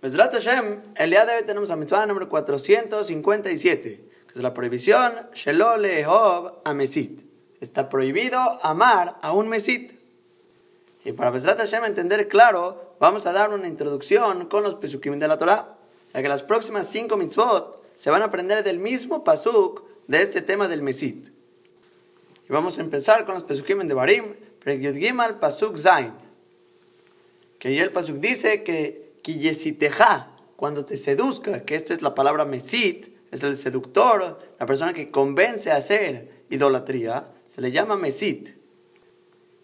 Besrat Hashem, el día de hoy tenemos la mitzvah número 457, que es la prohibición Shelo Lehov a Mesit. Está prohibido amar a un Mesit. Y para Besrat Hashem entender claro, vamos a dar una introducción con los Pesukim de la Torah, ya que las próximas cinco mitzvot se van a aprender del mismo pasuk de este tema del Mesit. Y vamos a empezar con los Pesukim de Barim, Pregyud Gimal Pasuk Zain. Que ahí el pasuk dice que Kiyesiteja, cuando te seduzca, que esta es la palabra Mesit, es el seductor, la persona que convence a hacer idolatría, se le llama Mesit.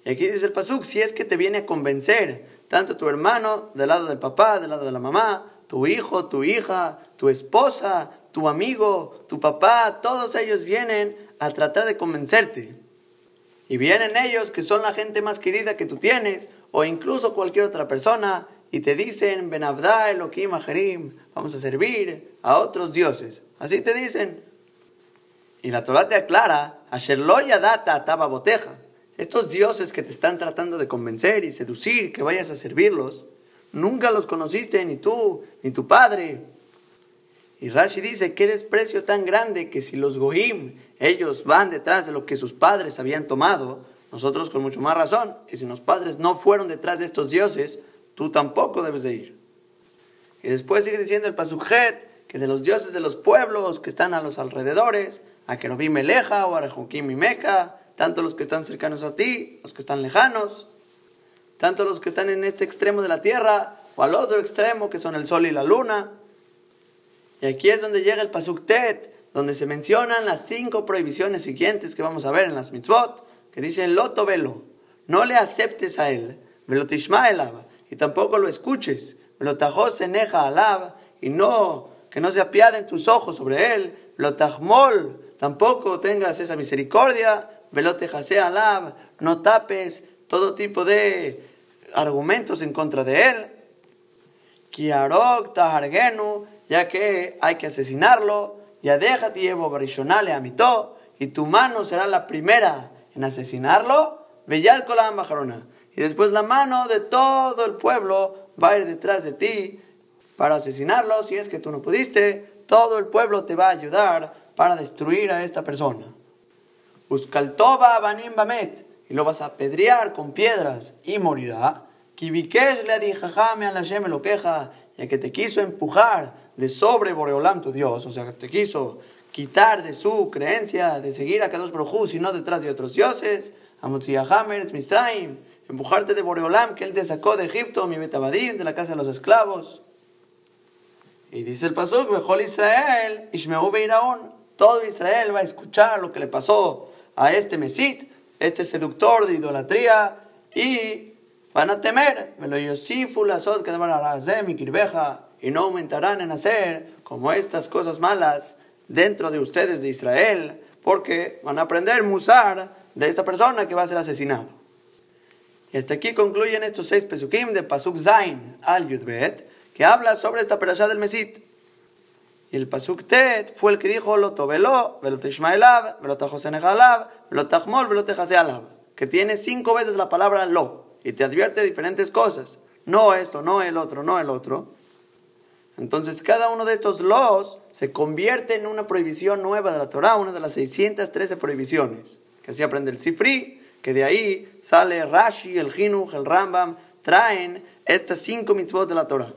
Y aquí dice el pasuk, si es que te viene a convencer, tanto tu hermano del lado del papá, del lado de la mamá, tu hijo, tu hija, tu esposa, tu amigo, tu papá, todos ellos vienen a tratar de convencerte. Y vienen ellos que son la gente más querida que tú tienes, o incluso cualquier otra persona, y te dicen, Benabda Elohim Ajerim, vamos a servir a otros dioses. Así te dicen. Y la Torah te aclara, Asherlo Yadata Ataba Boteja. Estos dioses que te están tratando de convencer y seducir que vayas a servirlos, nunca los conociste ni tú ni tu padre. Y Rashi dice, qué desprecio tan grande que si los Goim, ellos van detrás de lo que sus padres habían tomado, nosotros con mucho más razón, y si los padres no fueron detrás de estos dioses, tú tampoco debes de ir. Y después sigue diciendo el Pasujet, que de los dioses de los pueblos que están a los alrededores, a Kerubim Meleja o a Rejukim y Meca, tanto los que están cercanos a ti, los que están lejanos, tanto los que están en este extremo de la tierra o al otro extremo que son el sol y la luna. Y aquí es donde llega el Pasuktet, donde se mencionan las cinco prohibiciones siguientes que vamos a ver en las mitzvot, que dice Loto velo, no le aceptes a él, velotishma elab, y tampoco lo escuches, velotajos eneja alab, y no, que no se apiaden tus ojos sobre él, velotajmol, tampoco tengas esa misericordia, velotejase alab, no tapes todo tipo de argumentos en contra de él, kiarok tahargenu, ya que hay que asesinarlo, ya déjate llevo barishonale a mitó, y tu mano será la primera en asesinarlo, vellad la bajarona. Y después la mano de todo el pueblo va a ir detrás de ti para asesinarlo. Si es que tú no pudiste, todo el pueblo te va a ayudar para destruir a esta persona. Uskaltova banim bamet, y lo vas a apedrear con piedras y morirá. Kibikesh le adijajame a la lo queja, ya que te quiso empujar de sobre Boreolam tu Dios, o sea, te quiso quitar de su creencia de seguir a Kadosh Baruj sino detrás de otros dioses, Mutziyahamer, Mistraim, empujarte de Boreolam, que él te sacó de Egipto, mi Betabadim, de la casa de los esclavos. Y dice el Pasuk, Bejol Israel, Ishmeu Beiraón, todo Israel va a escuchar lo que le pasó a este Mesit, este seductor de idolatría, y van a temer, y no aumentarán en hacer como estas cosas malas dentro de ustedes de Israel, porque van a aprender musar de esta persona que va a ser asesinado. Y hasta aquí concluyen estos seis pesukim de Pasuk Zain al Yudbet, que habla sobre esta perashá del Mesit. Y el Pasuk Tet fue el que dijo, lo tobeló, velo tishmaelab, velo tajosenejalav, velo tajmol, velo tejasealab, que tiene cinco veces la palabra lo, y te advierte diferentes cosas. No esto, no el otro, no el otro. Entonces cada uno de estos los se convierte en una prohibición nueva de la Torah, una de las 613 prohibiciones, que así aprende el Sifri, que de ahí sale Rashi, el Jinuj, el Rambam, traen estas cinco mitzvot de la Torah.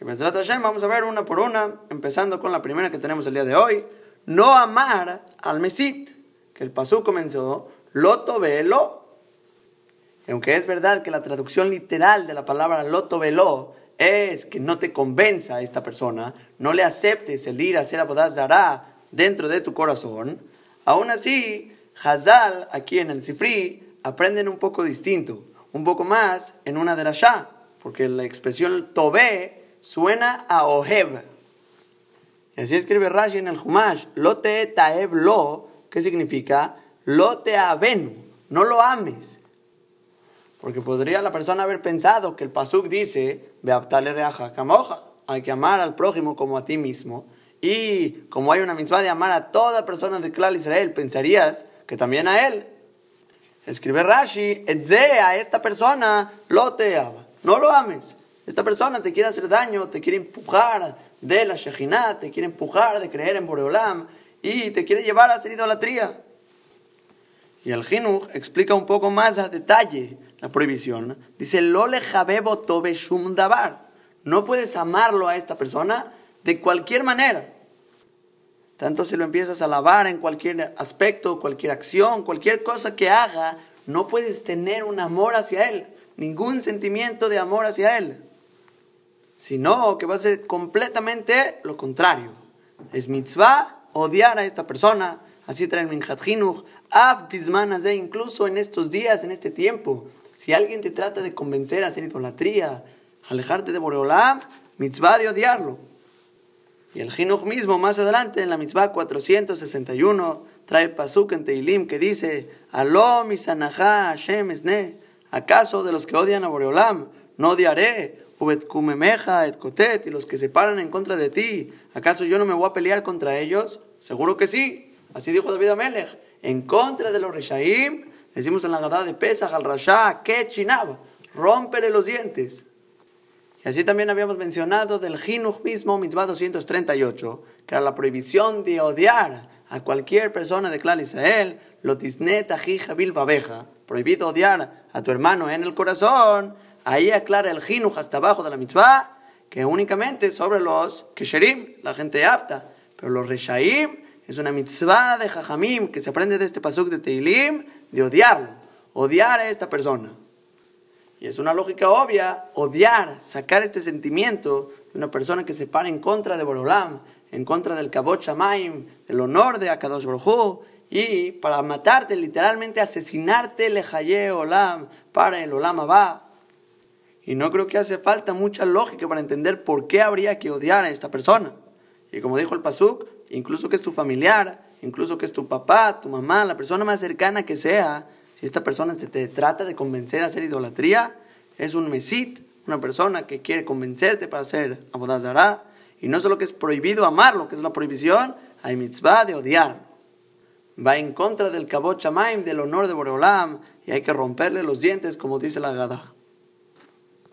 Y Hashem vamos a ver una por una, empezando con la primera que tenemos el día de hoy, no amar al Mesit, que el pasú comenzó, loto velo. Aunque es verdad que la traducción literal de la palabra loto velo es que no te convenza a esta persona, no le aceptes el ir a hacer abodazará dentro de tu corazón, aún así, Hazal, aquí en el Sifri, aprenden un poco distinto, un poco más en una de las porque la expresión tobe suena a oheb. Así escribe Rashi en el Humash, lo te taeb lo, ¿qué significa? Lo te avenu, no lo ames. Porque podría la persona haber pensado que el Pasuk dice, hay que amar al prójimo como a ti mismo. Y como hay una misma de amar a toda persona de Klal Israel, pensarías que también a él. Escribe Rashi, a esta persona lo te ama. No lo ames. esta persona te quiere hacer daño, te quiere empujar de la te quiere empujar de creer en Boreolam y te quiere llevar a hacer idolatría. Y el Jinuj explica un poco más a detalle la prohibición. Dice, lo le tobe shum dabar. No puedes amarlo a esta persona de cualquier manera. Tanto si lo empiezas a alabar en cualquier aspecto, cualquier acción, cualquier cosa que haga, no puedes tener un amor hacia él, ningún sentimiento de amor hacia él. Sino que va a ser completamente lo contrario. Es mitzvah odiar a esta persona. Así trae el Minjat Jinuch. Af incluso en estos días, en este tiempo. Si alguien te trata de convencer a hacer idolatría, alejarte de Boreolam, mitzvah de odiarlo. Y el Jinuch mismo, más adelante, en la mitzvah 461, trae el pasuk en Teilim que dice: Aló misanaja Hashem esne. ¿Acaso de los que odian a Boreolam no odiaré? Ubet kumemeja et kotet, y los que se paran en contra de ti, ¿acaso yo no me voy a pelear contra ellos? Seguro que sí. Así dijo David Amelech. En contra de los Reshaim, decimos en la Gadá de Pesach al Rasha, que chinab, rómpele los dientes. Y así también habíamos mencionado del Jinuj mismo, mitzvah 238, que era la prohibición de odiar a cualquier persona de clan Israel, lotisnet bil babeja, prohibido odiar a tu hermano en el corazón, ahí aclara el Jinuj hasta abajo de la mitzvah, que únicamente sobre los kesherim, la gente apta, pero los reshaim es una mitzvah de jajamim que se aprende de este pasuk de Teilim, de odiarlo, odiar a esta persona. Y es una lógica obvia odiar, sacar este sentimiento de una persona que se para en contra de Borolam, en contra del Kabot Shamaim, del honor de Akadosh Baruj y para matarte, literalmente asesinarte, lejaye Olam, para el Olam Abba. Y no creo que hace falta mucha lógica para entender por qué habría que odiar a esta persona. Y como dijo el Pasuk, incluso que es tu familiar, incluso que es tu papá, tu mamá, la persona más cercana que sea, si esta persona se te trata de convencer a hacer idolatría, es un mesit, una persona que quiere convencerte para hacer abodazará. Y no solo que es prohibido amarlo, que es la prohibición, hay mitzvah de odiar. Va en contra del kabot shamaim, del honor de Boreolam, y hay que romperle los dientes, como dice la Gada.